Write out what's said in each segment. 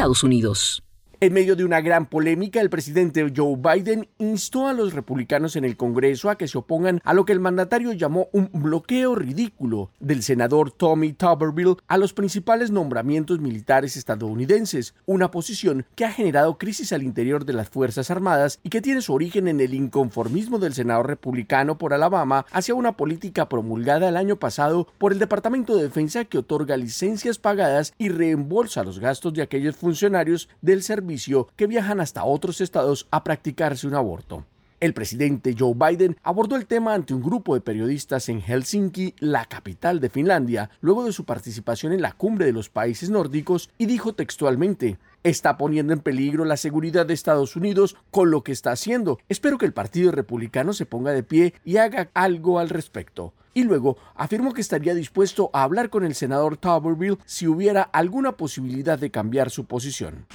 Estados Unidos. En medio de una gran polémica, el presidente Joe Biden instó a los republicanos en el Congreso a que se opongan a lo que el mandatario llamó un bloqueo ridículo del senador Tommy Tuberville a los principales nombramientos militares estadounidenses, una posición que ha generado crisis al interior de las Fuerzas Armadas y que tiene su origen en el inconformismo del senador republicano por Alabama hacia una política promulgada el año pasado por el Departamento de Defensa que otorga licencias pagadas y reembolsa los gastos de aquellos funcionarios del servicio que viajan hasta otros estados a practicarse un aborto. El presidente Joe Biden abordó el tema ante un grupo de periodistas en Helsinki, la capital de Finlandia, luego de su participación en la cumbre de los países nórdicos y dijo textualmente, está poniendo en peligro la seguridad de Estados Unidos con lo que está haciendo. Espero que el Partido Republicano se ponga de pie y haga algo al respecto. Y luego afirmó que estaría dispuesto a hablar con el senador Tuberville si hubiera alguna posibilidad de cambiar su posición.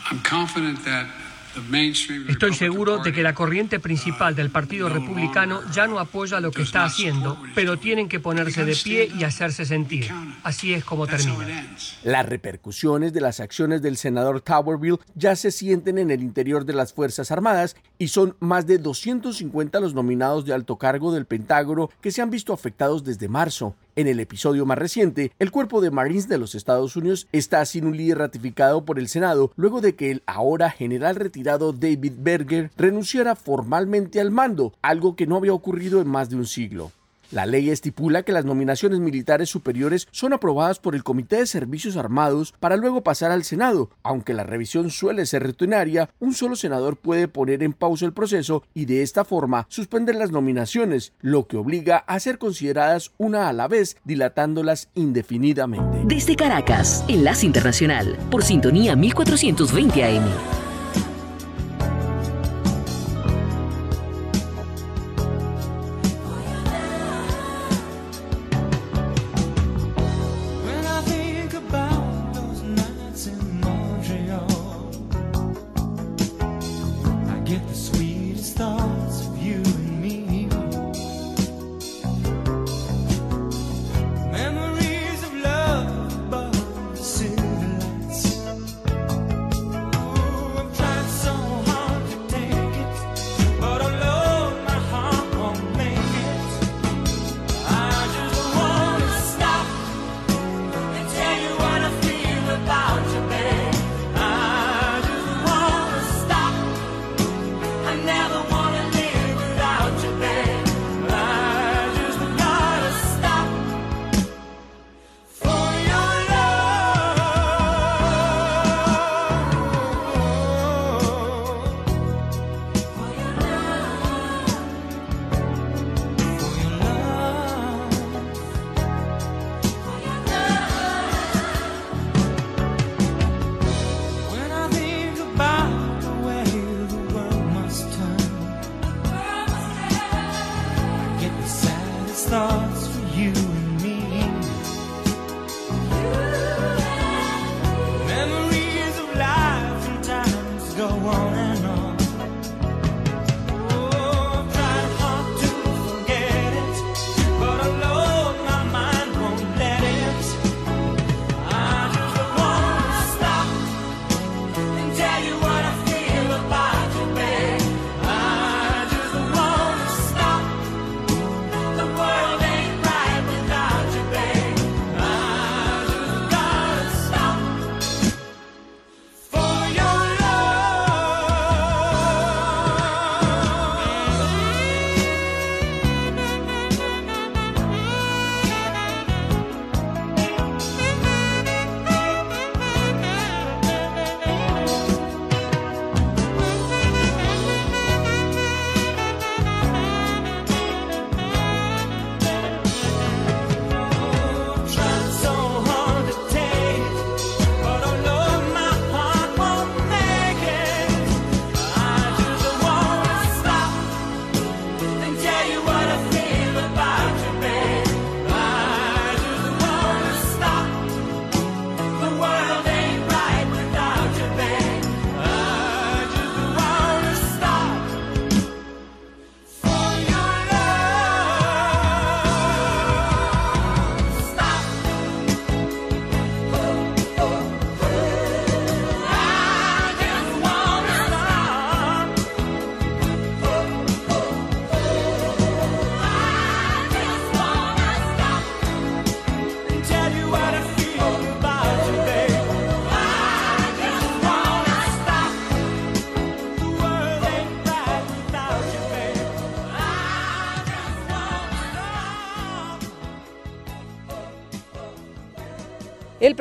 Estoy seguro de que la corriente principal del Partido Republicano ya no apoya lo que está haciendo, pero tienen que ponerse de pie y hacerse sentir. Así es como termina. Las repercusiones de las acciones del senador Towerville ya se sienten en el interior de las Fuerzas Armadas y son más de 250 los nominados de alto cargo del Pentágono que se han visto afectados desde marzo. En el episodio más reciente, el cuerpo de Marines de los Estados Unidos está sin un líder ratificado por el Senado luego de que el ahora general retirado David Berger renunciara formalmente al mando, algo que no había ocurrido en más de un siglo. La ley estipula que las nominaciones militares superiores son aprobadas por el Comité de Servicios Armados para luego pasar al Senado. Aunque la revisión suele ser rutinaria, un solo senador puede poner en pausa el proceso y de esta forma suspender las nominaciones, lo que obliga a ser consideradas una a la vez, dilatándolas indefinidamente. Desde Caracas, Enlace Internacional, por sintonía 1420 AM.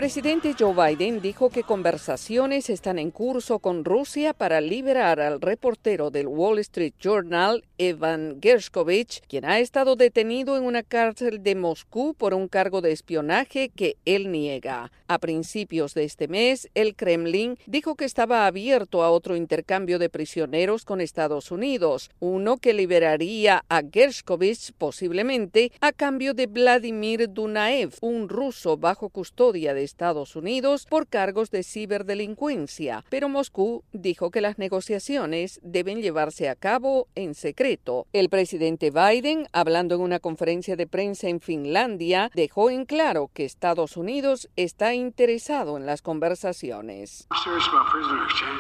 Presidente Joe Biden dijo que conversaciones están en curso con Rusia para liberar al reportero del Wall Street Journal, Evan Gershkovich, quien ha estado detenido en una cárcel de Moscú por un cargo de espionaje que él niega. A principios de este mes, el Kremlin dijo que estaba abierto a otro intercambio de prisioneros con Estados Unidos, uno que liberaría a Gershkovich posiblemente a cambio de Vladimir Dunaev, un ruso bajo custodia de Estados Unidos por cargos de ciberdelincuencia, pero Moscú dijo que las negociaciones deben llevarse a cabo en secreto. El presidente Biden, hablando en una conferencia de prensa en Finlandia, dejó en claro que Estados Unidos está interesado en las conversaciones.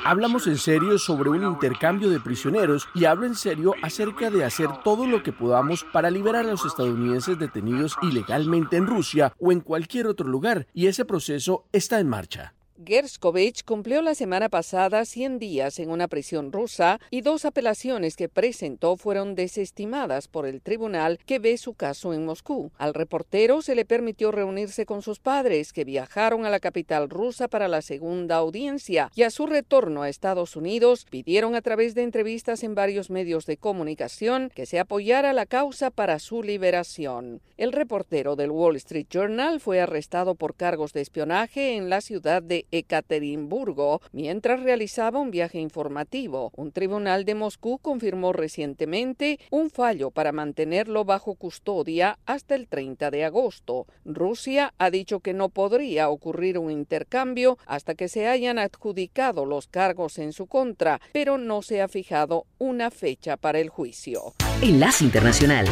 Hablamos en serio sobre un intercambio de prisioneros y hablo en serio acerca de hacer todo lo que podamos para liberar a los estadounidenses detenidos ilegalmente en Rusia o en cualquier otro lugar, y ese proceso está en marcha. Gerskovich cumplió la semana pasada 100 días en una prisión rusa y dos apelaciones que presentó fueron desestimadas por el tribunal que ve su caso en Moscú. Al reportero se le permitió reunirse con sus padres, que viajaron a la capital rusa para la segunda audiencia, y a su retorno a Estados Unidos pidieron a través de entrevistas en varios medios de comunicación que se apoyara la causa para su liberación. El reportero del Wall Street Journal fue arrestado por cargos de espionaje en la ciudad de Ekaterimburgo mientras realizaba un viaje informativo. Un tribunal de Moscú confirmó recientemente un fallo para mantenerlo bajo custodia hasta el 30 de agosto. Rusia ha dicho que no podría ocurrir un intercambio hasta que se hayan adjudicado los cargos en su contra, pero no se ha fijado una fecha para el juicio. Enlace Internacional.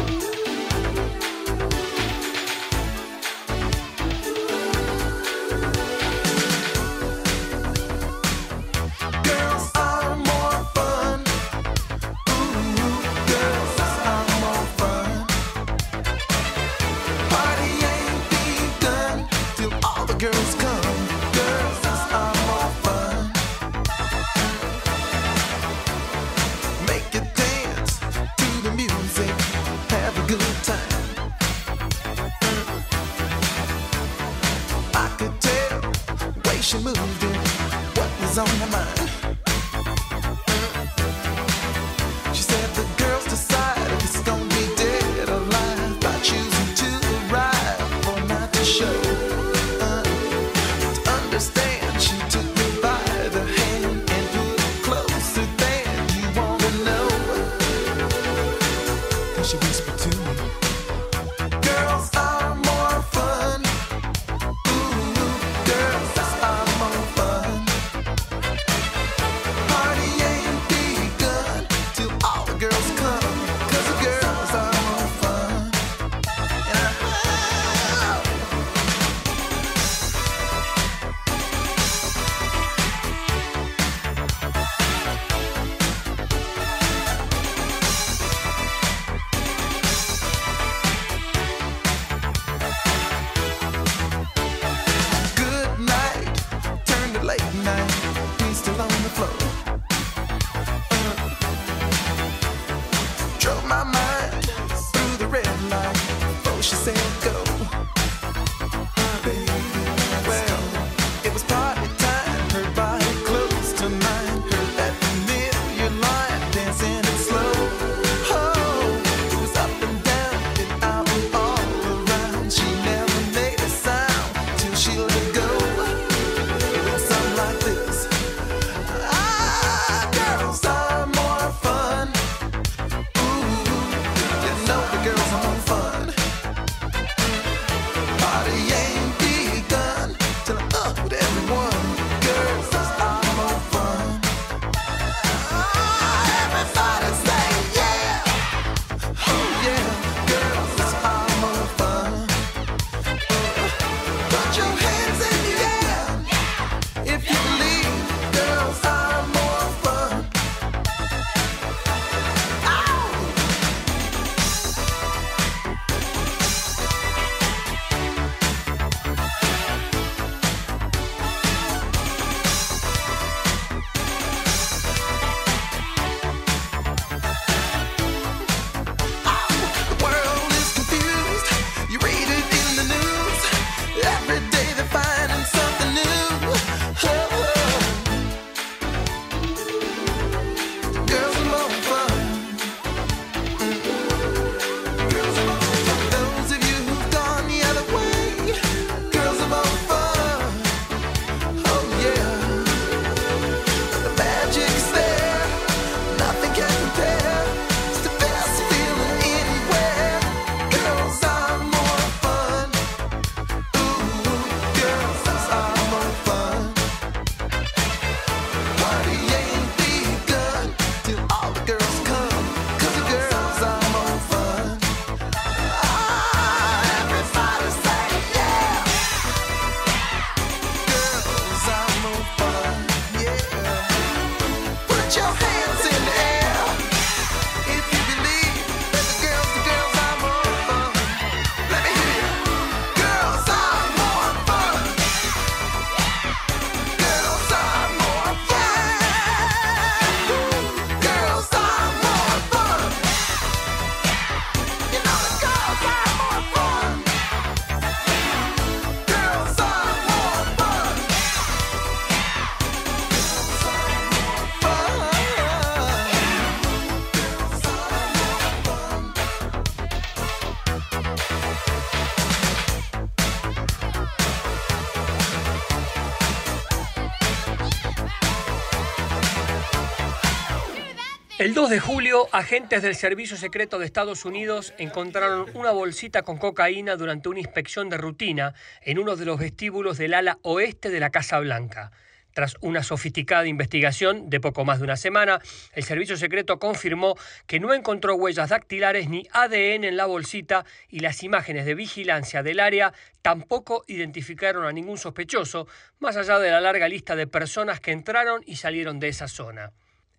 El 2 de julio, agentes del Servicio Secreto de Estados Unidos encontraron una bolsita con cocaína durante una inspección de rutina en uno de los vestíbulos del ala oeste de la Casa Blanca. Tras una sofisticada investigación de poco más de una semana, el Servicio Secreto confirmó que no encontró huellas dactilares ni ADN en la bolsita y las imágenes de vigilancia del área tampoco identificaron a ningún sospechoso, más allá de la larga lista de personas que entraron y salieron de esa zona.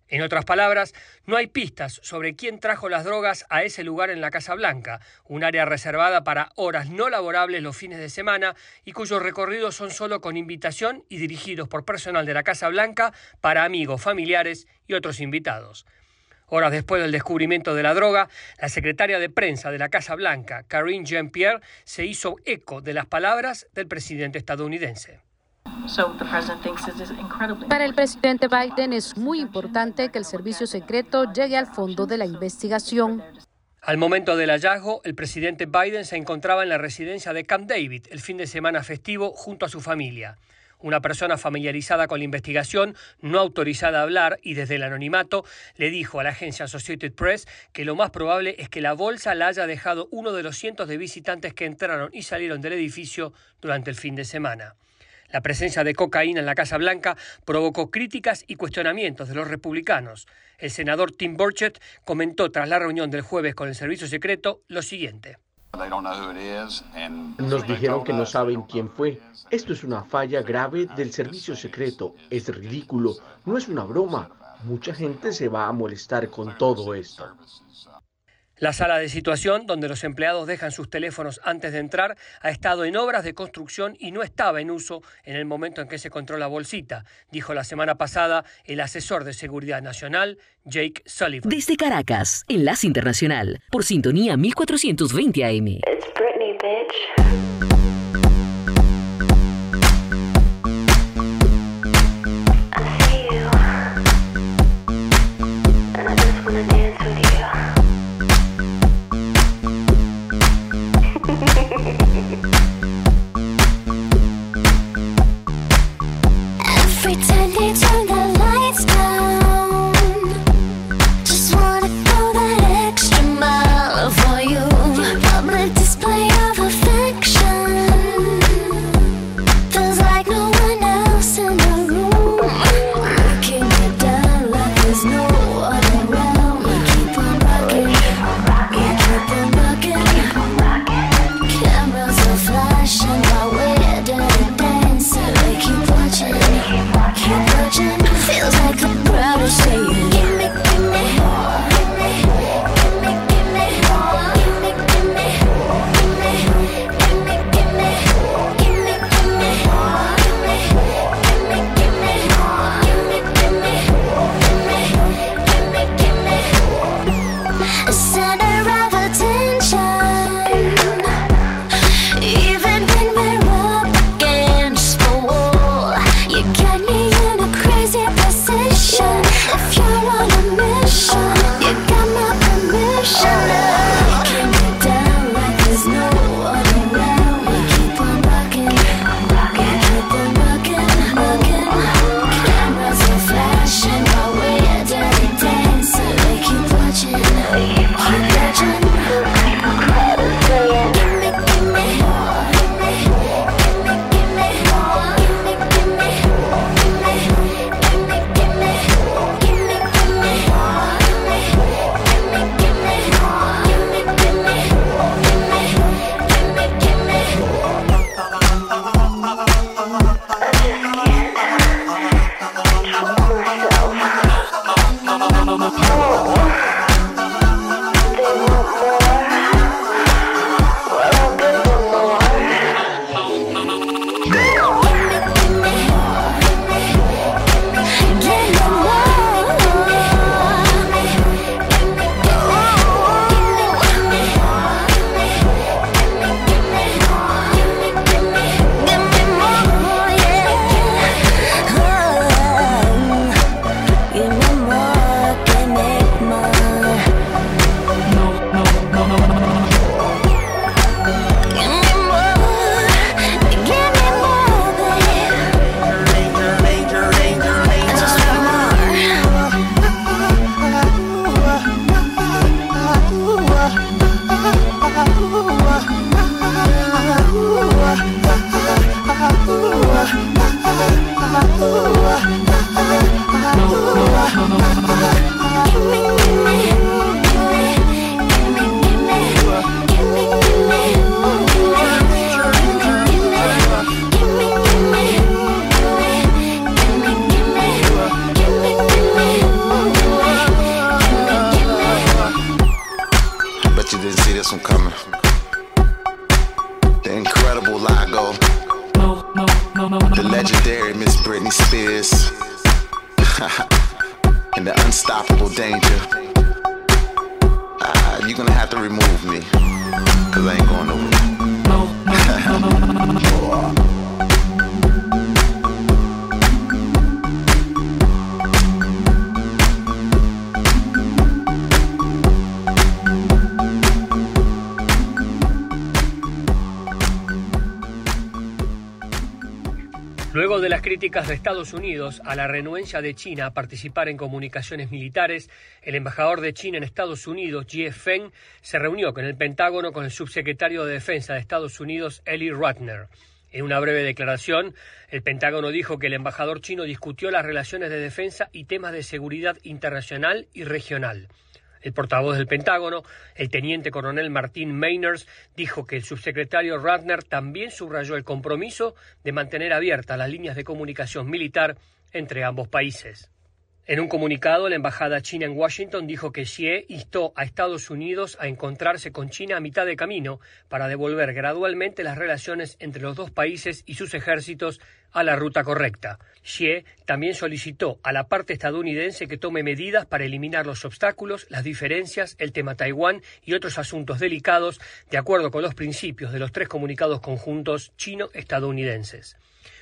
En otras palabras, no hay pistas sobre quién trajo las drogas a ese lugar en la Casa Blanca, un área reservada para horas no laborables los fines de semana y cuyos recorridos son solo con invitación y dirigidos por personal de la Casa Blanca para amigos, familiares y otros invitados. Horas después del descubrimiento de la droga, la secretaria de prensa de la Casa Blanca, Karine Jean-Pierre, se hizo eco de las palabras del presidente estadounidense. Para el presidente Biden es muy importante que el servicio secreto llegue al fondo de la investigación. Al momento del hallazgo, el presidente Biden se encontraba en la residencia de Camp David el fin de semana festivo junto a su familia. Una persona familiarizada con la investigación, no autorizada a hablar y desde el anonimato, le dijo a la agencia Associated Press que lo más probable es que la bolsa la haya dejado uno de los cientos de visitantes que entraron y salieron del edificio durante el fin de semana. La presencia de cocaína en la Casa Blanca provocó críticas y cuestionamientos de los republicanos. El senador Tim Burchett comentó tras la reunión del jueves con el Servicio Secreto lo siguiente. Nos dijeron que no saben quién fue. Esto es una falla grave del servicio secreto. Es ridículo. No es una broma. Mucha gente se va a molestar con todo esto. La sala de situación, donde los empleados dejan sus teléfonos antes de entrar, ha estado en obras de construcción y no estaba en uso en el momento en que se encontró la bolsita, dijo la semana pasada el asesor de Seguridad Nacional, Jake Sullivan. Desde Caracas, Enlace Internacional, por sintonía 1420 AM. for you. Public de Estados Unidos a la renuencia de China a participar en comunicaciones militares, el embajador de China en Estados Unidos, Jie Feng, se reunió con el Pentágono con el subsecretario de Defensa de Estados Unidos, Eli Ratner. En una breve declaración, el Pentágono dijo que el embajador chino discutió las relaciones de defensa y temas de seguridad internacional y regional. El portavoz del Pentágono, el teniente coronel Martín Mainers, dijo que el subsecretario Ratner también subrayó el compromiso de mantener abiertas las líneas de comunicación militar entre ambos países. En un comunicado, la embajada china en Washington dijo que Xie instó a Estados Unidos a encontrarse con China a mitad de camino para devolver gradualmente las relaciones entre los dos países y sus ejércitos a la ruta correcta. Xie también solicitó a la parte estadounidense que tome medidas para eliminar los obstáculos, las diferencias, el tema Taiwán y otros asuntos delicados, de acuerdo con los principios de los tres comunicados conjuntos chino-estadounidenses.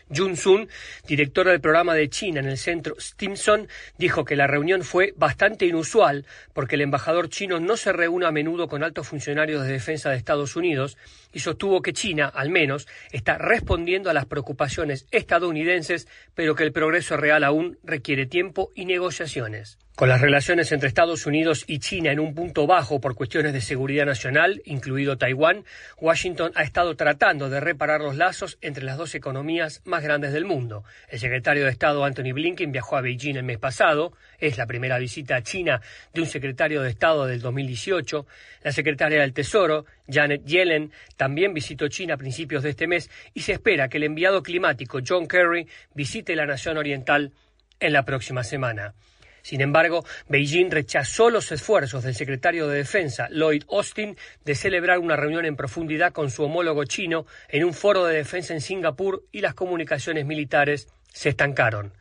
Jun Sun, directora del programa de China en el centro Stimson, dijo que la reunión fue bastante inusual porque el embajador chino no se reúne a menudo con altos funcionarios de defensa de Estados Unidos y sostuvo que China, al menos, está respondiendo a las preocupaciones estadounidenses, pero que el progreso real aún requiere tiempo y negociaciones. Con las relaciones entre Estados Unidos y China en un punto bajo por cuestiones de seguridad nacional, incluido Taiwán, Washington ha estado tratando de reparar los lazos entre las dos economías más grandes del mundo. El secretario de Estado Anthony Blinken viajó a Beijing el mes pasado, es la primera visita a China de un secretario de Estado del 2018. La secretaria del Tesoro, Janet Yellen, también visitó China a principios de este mes y se espera que el enviado climático John Kerry visite la nación oriental en la próxima semana. Sin embargo, Beijing rechazó los esfuerzos del secretario de Defensa, Lloyd Austin, de celebrar una reunión en profundidad con su homólogo chino en un foro de defensa en Singapur y las comunicaciones militares se estancaron.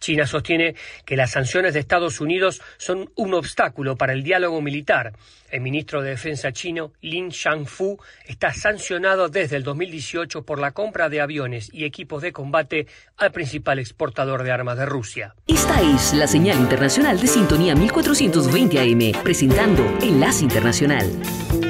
China sostiene que las sanciones de Estados Unidos son un obstáculo para el diálogo militar. El ministro de Defensa chino, Lin Shangfu, está sancionado desde el 2018 por la compra de aviones y equipos de combate al principal exportador de armas de Rusia. Esta es la señal internacional de sintonía 1420 AM, presentando Enlace Internacional.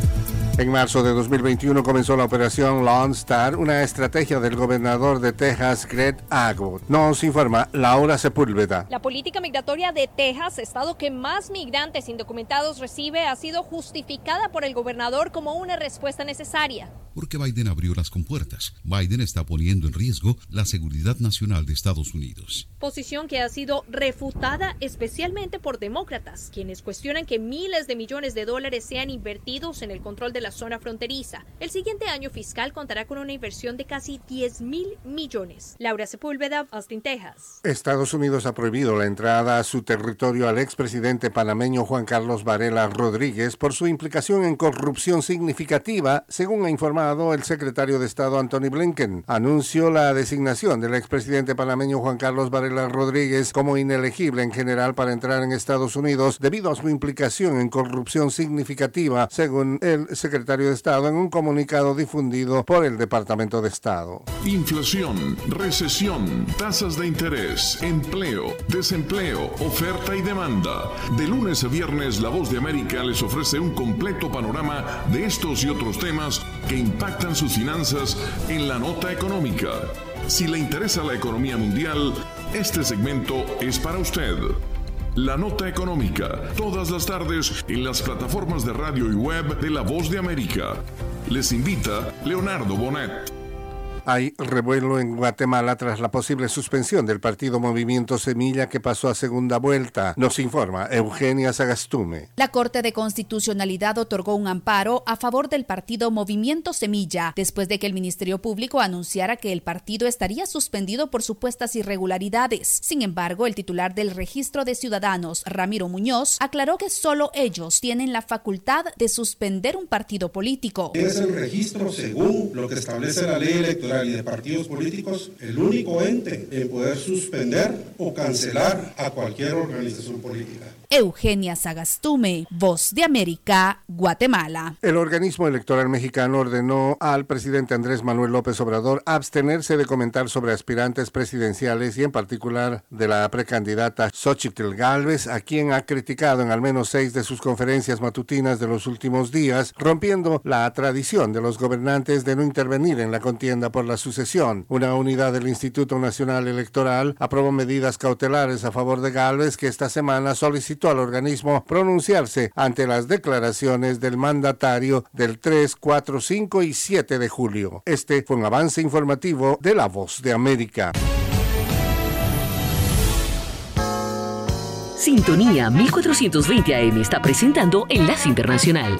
En marzo de 2021 comenzó la operación Lone Star, una estrategia del gobernador de Texas, Greg Abbott. Nos informa Laura Sepúlveda. La política migratoria de Texas, estado que más migrantes indocumentados recibe, ha sido justificada por el gobernador como una respuesta necesaria porque Biden abrió las compuertas. Biden está poniendo en riesgo la seguridad nacional de Estados Unidos. Posición que ha sido refutada especialmente por demócratas, quienes cuestionan que miles de millones de dólares sean invertidos en el control de la zona fronteriza. El siguiente año fiscal contará con una inversión de casi 10 mil millones. Laura Sepúlveda, Austin, Texas. Estados Unidos ha prohibido la entrada a su territorio al expresidente panameño Juan Carlos Varela Rodríguez por su implicación en corrupción significativa, según ha informado el secretario de Estado Anthony Blinken. Anunció la designación del expresidente panameño Juan Carlos Varela Rodríguez como inelegible en general para entrar en Estados Unidos debido a su implicación en corrupción significativa, según el secretario de Estado en un comunicado difundido por el Departamento de Estado. Inflación, recesión, tasas de interés, empleo, desempleo, oferta y demanda. De lunes a viernes, La Voz de América les ofrece un completo panorama de estos y otros temas que impactan sus finanzas en la nota económica. Si le interesa la economía mundial, este segmento es para usted. La nota económica, todas las tardes en las plataformas de radio y web de La Voz de América. Les invita Leonardo Bonet. Hay revuelo en Guatemala tras la posible suspensión del partido Movimiento Semilla que pasó a segunda vuelta. Nos informa Eugenia Sagastume. La Corte de Constitucionalidad otorgó un amparo a favor del partido Movimiento Semilla después de que el Ministerio Público anunciara que el partido estaría suspendido por supuestas irregularidades. Sin embargo, el titular del Registro de Ciudadanos, Ramiro Muñoz, aclaró que solo ellos tienen la facultad de suspender un partido político. Es el registro según lo que establece la ley electoral y de partidos políticos el único ente en poder suspender o cancelar a cualquier organización política. Eugenia Sagastume, Voz de América, Guatemala. El organismo electoral mexicano ordenó al presidente Andrés Manuel López Obrador abstenerse de comentar sobre aspirantes presidenciales y en particular de la precandidata Xochitl Galvez, a quien ha criticado en al menos seis de sus conferencias matutinas de los últimos días, rompiendo la tradición de los gobernantes de no intervenir en la contienda por la sucesión. Una unidad del Instituto Nacional Electoral aprobó medidas cautelares a favor de Galvez que esta semana solicitó al organismo pronunciarse ante las declaraciones del mandatario del 3, 4, 5 y 7 de julio. Este fue un avance informativo de La Voz de América. Sintonía 1420 AM está presentando Enlace Internacional.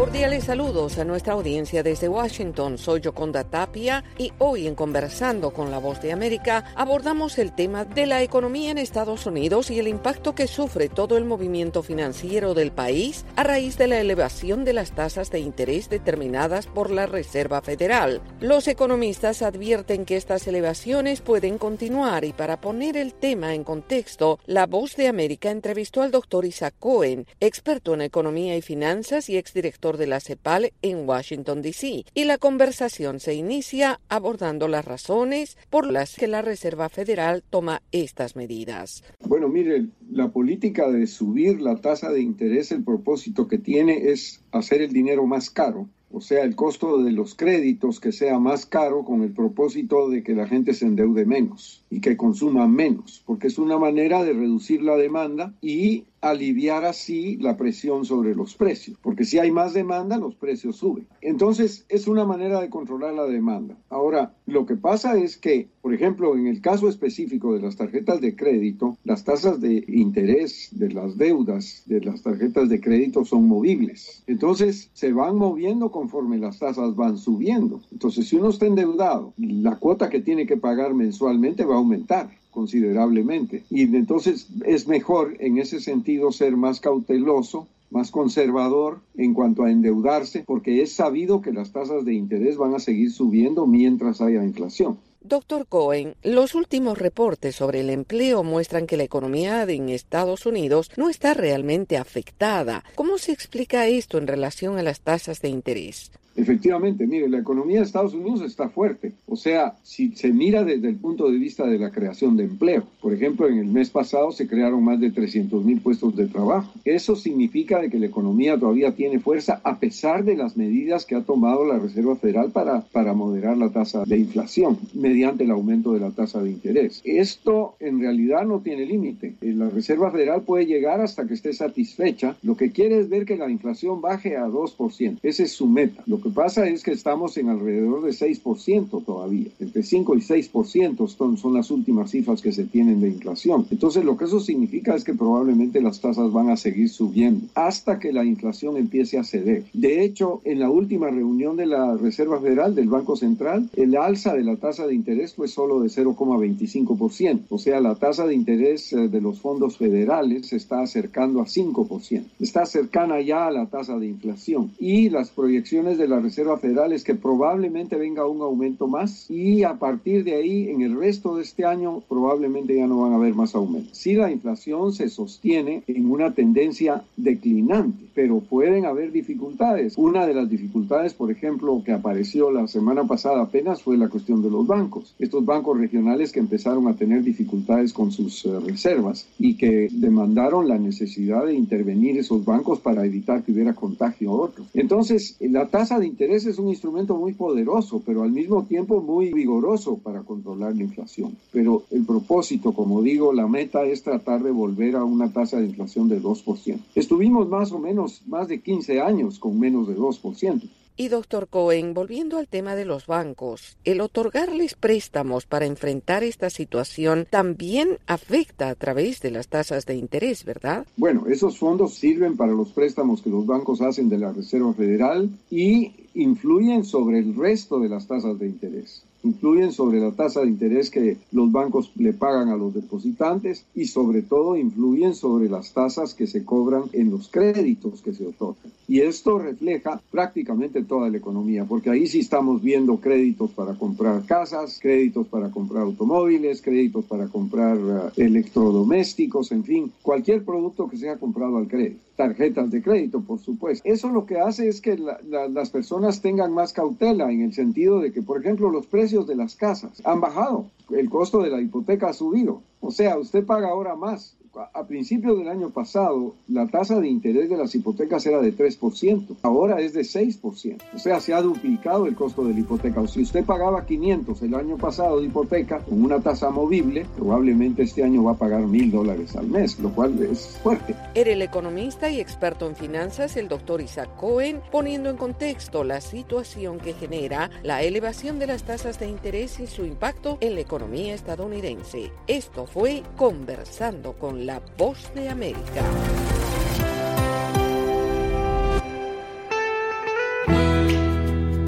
Cordiales saludos a nuestra audiencia desde Washington. Soy Yoconda Tapia y hoy en Conversando con la Voz de América abordamos el tema de la economía en Estados Unidos y el impacto que sufre todo el movimiento financiero del país a raíz de la elevación de las tasas de interés determinadas por la Reserva Federal. Los economistas advierten que estas elevaciones pueden continuar y para poner el tema en contexto, la Voz de América entrevistó al doctor Isaac Cohen, experto en economía y finanzas y exdirector de la CEPAL en Washington, D.C. Y la conversación se inicia abordando las razones por las que la Reserva Federal toma estas medidas. Bueno, mire, la política de subir la tasa de interés, el propósito que tiene es hacer el dinero más caro. O sea, el costo de los créditos que sea más caro con el propósito de que la gente se endeude menos y que consuma menos, porque es una manera de reducir la demanda y aliviar así la presión sobre los precios, porque si hay más demanda, los precios suben. Entonces, es una manera de controlar la demanda. Ahora, lo que pasa es que, por ejemplo, en el caso específico de las tarjetas de crédito, las tasas de interés de las deudas de las tarjetas de crédito son movibles. Entonces, se van moviendo conforme las tasas van subiendo. Entonces, si uno está endeudado, la cuota que tiene que pagar mensualmente va a aumentar considerablemente. Y entonces es mejor en ese sentido ser más cauteloso más conservador en cuanto a endeudarse, porque es sabido que las tasas de interés van a seguir subiendo mientras haya inflación. Doctor Cohen, los últimos reportes sobre el empleo muestran que la economía en Estados Unidos no está realmente afectada. ¿Cómo se explica esto en relación a las tasas de interés? Efectivamente, mire, la economía de Estados Unidos está fuerte. O sea, si se mira desde el punto de vista de la creación de empleo, por ejemplo, en el mes pasado se crearon más de 300 mil puestos de trabajo. Eso significa de que la economía todavía tiene fuerza a pesar de las medidas que ha tomado la Reserva Federal para, para moderar la tasa de inflación mediante el aumento de la tasa de interés. Esto en realidad no tiene límite. Eh, La Reserva Federal puede llegar hasta que esté satisfecha. Lo que quiere es ver que la inflación baje a 2%. Esa es su meta. Lo que pasa es que estamos en alrededor de 6% todavía. Entre 5 y 6% son, son las últimas cifras que se tienen de inflación. Entonces lo que eso significa es que probablemente las tasas van a seguir subiendo hasta que la inflación empiece a ceder. De hecho, en la última reunión de la Reserva Federal del Banco Central, el alza de la tasa de interés fue solo de 0,25%. O sea, la tasa de interés eh, de los fondos federales se está acercando a 5%. Está cercana ya a la tasa de inflación. Y las proyecciones de la Reserva Federal es que probablemente venga un aumento más y a partir de ahí, en el resto de este año, probablemente ya no van a haber más aumentos. Si la inflación se sostiene en una tendencia declinante, pero pueden haber dificultades. Una de las dificultades, por ejemplo, que apareció la semana pasada apenas fue la cuestión de los bancos. Estos bancos regionales que empezaron a tener dificultades con sus eh, reservas y que demandaron la necesidad de intervenir esos bancos para evitar que hubiera contagio a otros. Entonces, la tasa de interés es un instrumento muy poderoso, pero al mismo tiempo muy vigoroso para controlar la inflación. Pero el propósito, como digo, la meta es tratar de volver a una tasa de inflación de 2%. Estuvimos más o menos más de 15 años con menos de 2%. Y doctor Cohen, volviendo al tema de los bancos, el otorgarles préstamos para enfrentar esta situación también afecta a través de las tasas de interés, ¿verdad? Bueno, esos fondos sirven para los préstamos que los bancos hacen de la Reserva Federal y influyen sobre el resto de las tasas de interés. Influyen sobre la tasa de interés que los bancos le pagan a los depositantes y sobre todo influyen sobre las tasas que se cobran en los créditos que se otorgan. Y esto refleja prácticamente toda la economía, porque ahí sí estamos viendo créditos para comprar casas, créditos para comprar automóviles, créditos para comprar uh, electrodomésticos, en fin, cualquier producto que sea comprado al crédito. Tarjetas de crédito, por supuesto. Eso lo que hace es que la, la, las personas tengan más cautela en el sentido de que, por ejemplo, los precios de las casas han bajado, el costo de la hipoteca ha subido. O sea, usted paga ahora más a principios del año pasado, la tasa de interés de las hipotecas era de 3%, ahora es de 6%. O sea, se ha duplicado el costo de la hipoteca. O si usted pagaba 500 el año pasado de hipoteca con una tasa movible, probablemente este año va a pagar mil dólares al mes, lo cual es fuerte. Era el economista y experto en finanzas, el doctor Isaac Cohen, poniendo en contexto la situación que genera la elevación de las tasas de interés y su impacto en la economía estadounidense. Esto fue Conversando con la voz de América.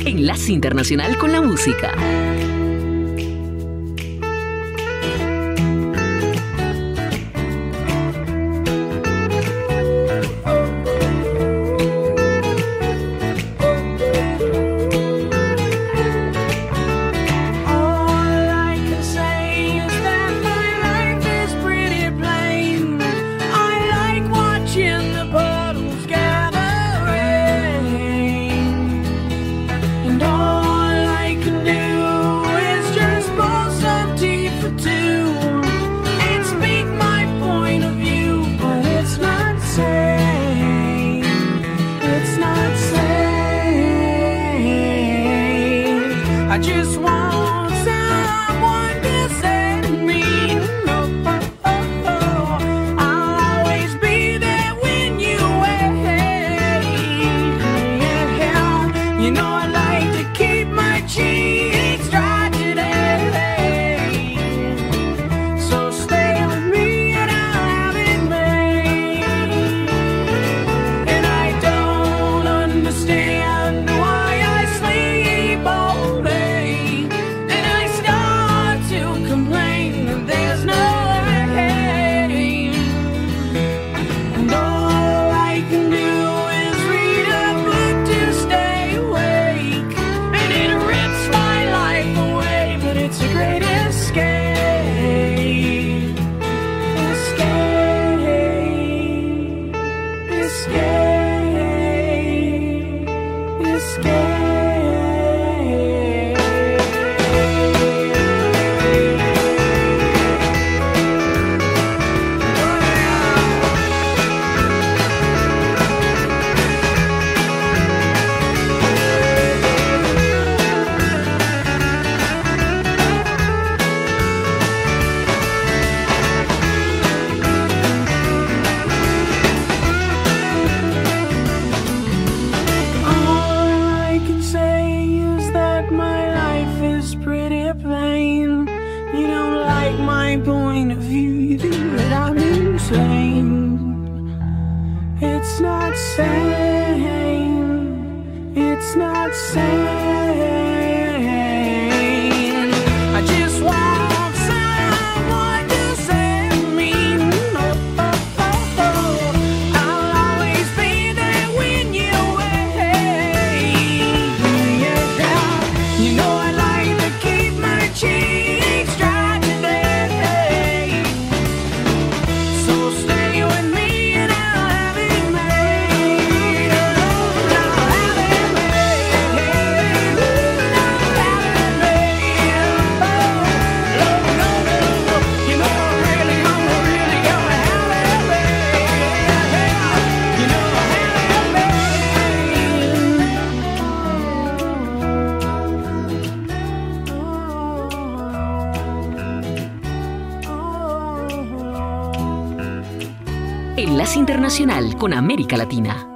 Enlace Internacional con la Música. airplane. You don't like my point of view, you do, but I'm insane. It's not sane. It's not sane. Con América Latina.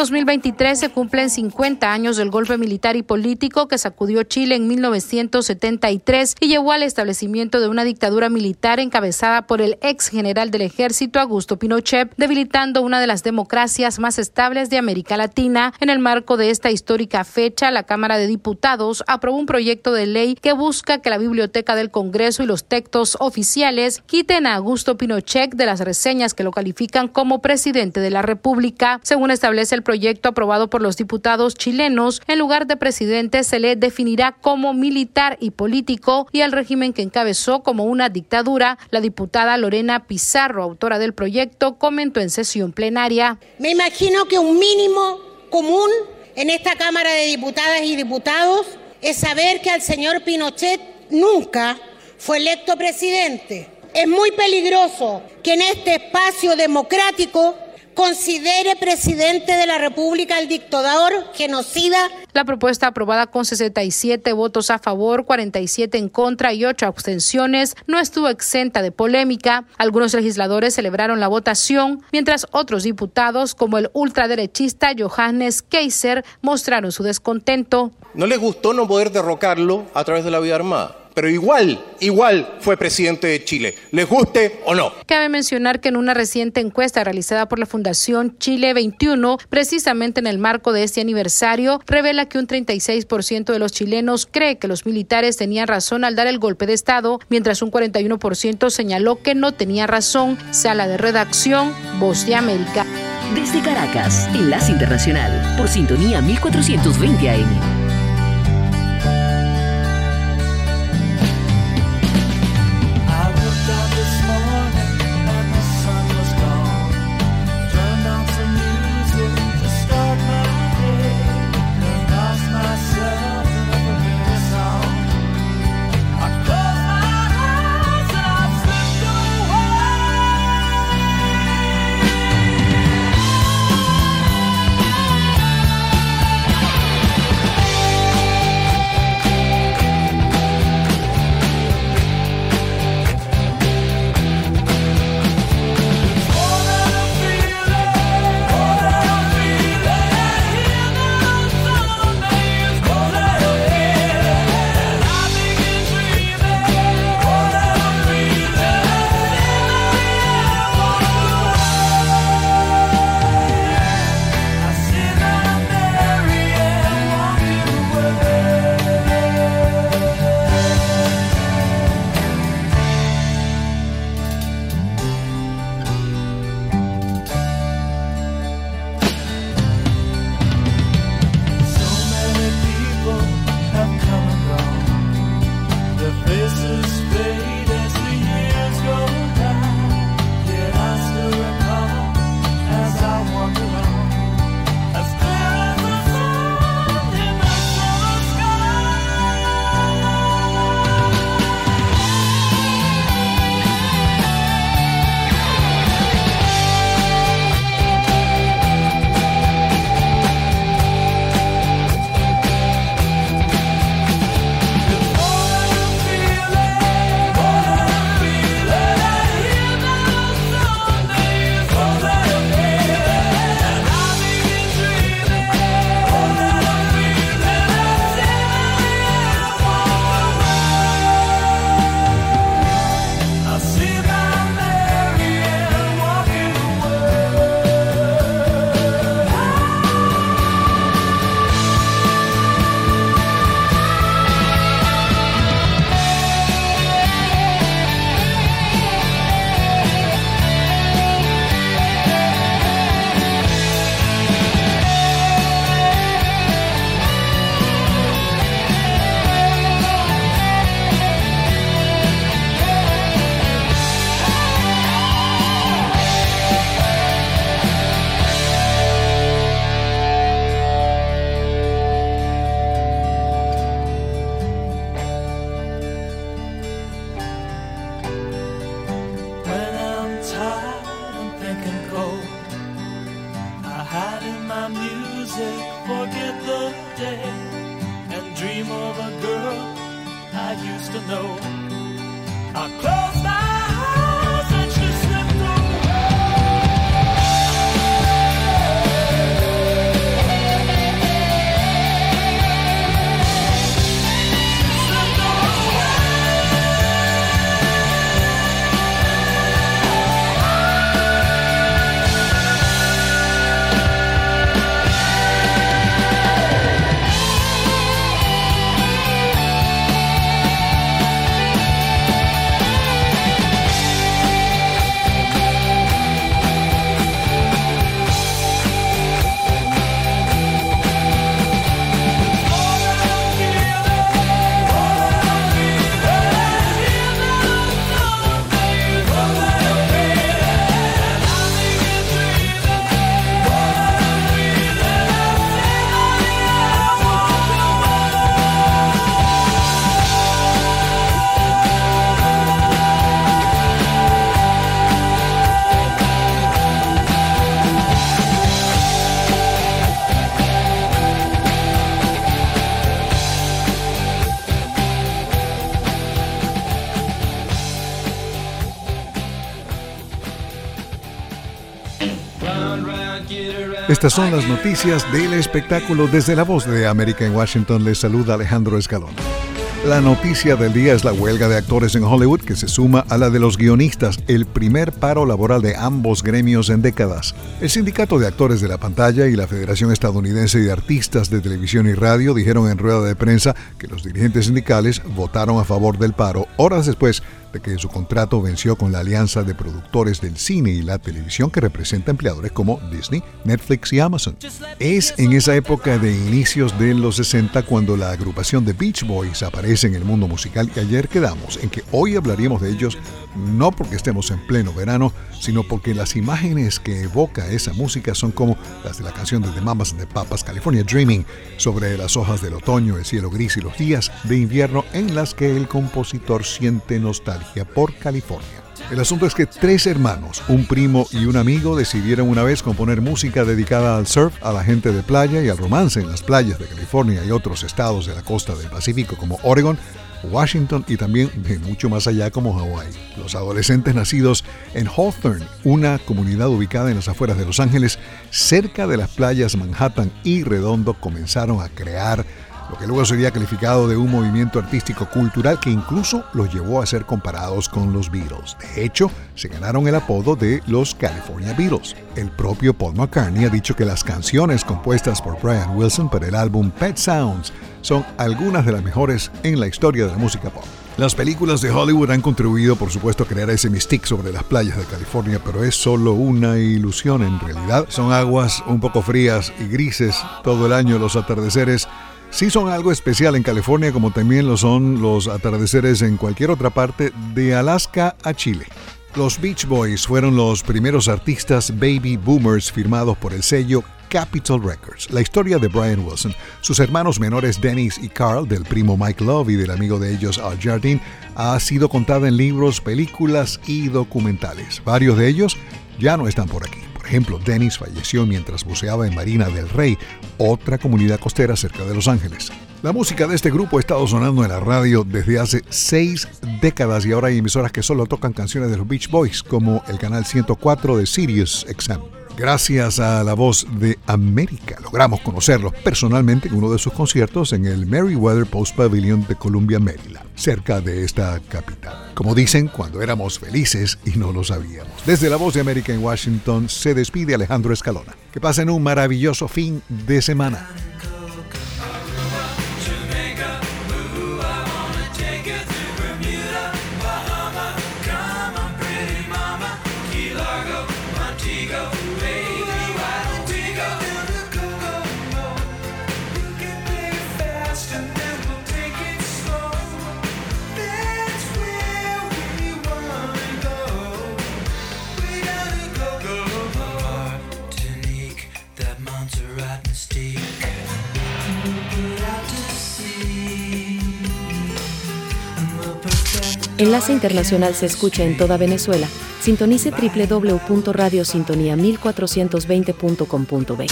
Este 2023 se cumplen 50 años del golpe militar y político que sacudió Chile en 1973 y llevó al establecimiento de una dictadura militar encabezada por el ex general del ejército Augusto Pinochet, debilitando una de las democracias más estables de América Latina. En el marco de esta histórica fecha, la Cámara de Diputados aprobó un proyecto de ley que busca que la Biblioteca del Congreso y los textos oficiales quiten a Augusto Pinochet de las reseñas que lo califican como presidente de la República. Según establece el proyecto aprobado por los diputados chilenos, en lugar de presidente se le definirá como militar y político y al régimen que encabezó como una dictadura. La diputada Lorena Pizarro, autora del proyecto, comentó en sesión plenaria. Me imagino que un mínimo común en esta Cámara de Diputadas y Diputados es saber que al señor Pinochet nunca fue electo presidente. Es muy peligroso que en este espacio democrático considere presidente de la República al dictador genocida. La propuesta aprobada con 67 votos a favor, 47 en contra y 8 abstenciones no estuvo exenta de polémica. Algunos legisladores celebraron la votación, mientras otros diputados, como el ultraderechista Johannes Kaiser, mostraron su descontento. No les gustó no poder derrocarlo a través de la vía armada. Pero igual, igual fue presidente de Chile, les guste o no. Cabe mencionar que en una reciente encuesta realizada por la Fundación Chile 21, precisamente en el marco de este aniversario, revela que un 36% de los chilenos cree que los militares tenían razón al dar el golpe de Estado, mientras un 41% señaló que no tenía razón. Sala de redacción, Voz de América. Desde Caracas, Enlace Internacional, por sintonía 1420 AM. Estas son las noticias del espectáculo desde la voz de América en Washington. Les saluda Alejandro Escalón. La noticia del día es la huelga de actores en Hollywood que se suma a la de los guionistas, el primer paro laboral de ambos gremios en décadas. El Sindicato de Actores de la Pantalla y la Federación Estadounidense de Artistas de Televisión y Radio dijeron en rueda de prensa que los dirigentes sindicales votaron a favor del paro horas después de que su contrato venció con la alianza de productores del cine y la televisión que representa empleadores como Disney, Netflix y Amazon. Es en esa época de inicios de los 60 cuando la agrupación de Beach Boys aparece en el mundo musical y ayer quedamos en que hoy hablaríamos de ellos no porque estemos en pleno verano, sino porque las imágenes que evoca esa música son como las de la canción de The Mamas the Papas California Dreaming, sobre las hojas del otoño, el cielo gris y los días de invierno en las que el compositor siente nostalgia por California. El asunto es que tres hermanos, un primo y un amigo, decidieron una vez componer música dedicada al surf, a la gente de playa y al romance en las playas de California y otros estados de la costa del Pacífico como Oregon, Washington y también de mucho más allá como Hawái. Los adolescentes nacidos en Hawthorne, una comunidad ubicada en las afueras de Los Ángeles, cerca de las playas Manhattan y Redondo, comenzaron a crear lo que luego sería calificado de un movimiento artístico cultural que incluso los llevó a ser comparados con los Beatles. De hecho, se ganaron el apodo de los California Beatles. El propio Paul McCartney ha dicho que las canciones compuestas por Brian Wilson para el álbum Pet Sounds son algunas de las mejores en la historia de la música pop. Las películas de Hollywood han contribuido, por supuesto, a crear ese mystique sobre las playas de California, pero es solo una ilusión en realidad. Son aguas un poco frías y grises todo el año los atardeceres sí son algo especial en California como también lo son los atardeceres en cualquier otra parte de Alaska a Chile. Los Beach Boys fueron los primeros artistas baby boomers firmados por el sello Capitol Records. La historia de Brian Wilson, sus hermanos menores Dennis y Carl, del primo Mike Love y del amigo de ellos Al Jardine, ha sido contada en libros, películas y documentales. Varios de ellos ya no están por aquí. Ejemplo, Dennis falleció mientras buceaba en Marina del Rey, otra comunidad costera cerca de Los Ángeles. La música de este grupo ha estado sonando en la radio desde hace seis décadas y ahora hay emisoras que solo tocan canciones de los Beach Boys, como el canal 104 de Sirius XM. Gracias a la voz de América logramos conocerlos personalmente en uno de sus conciertos en el Meriwether Post Pavilion de Columbia, Maryland, cerca de esta capital. Como dicen, cuando éramos felices y no lo sabíamos. Desde la voz de América en Washington se despide Alejandro Escalona. Que pasen un maravilloso fin de semana. Enlace Internacional se escucha en toda Venezuela. Sintonice www.radiosintonía1420.com.be.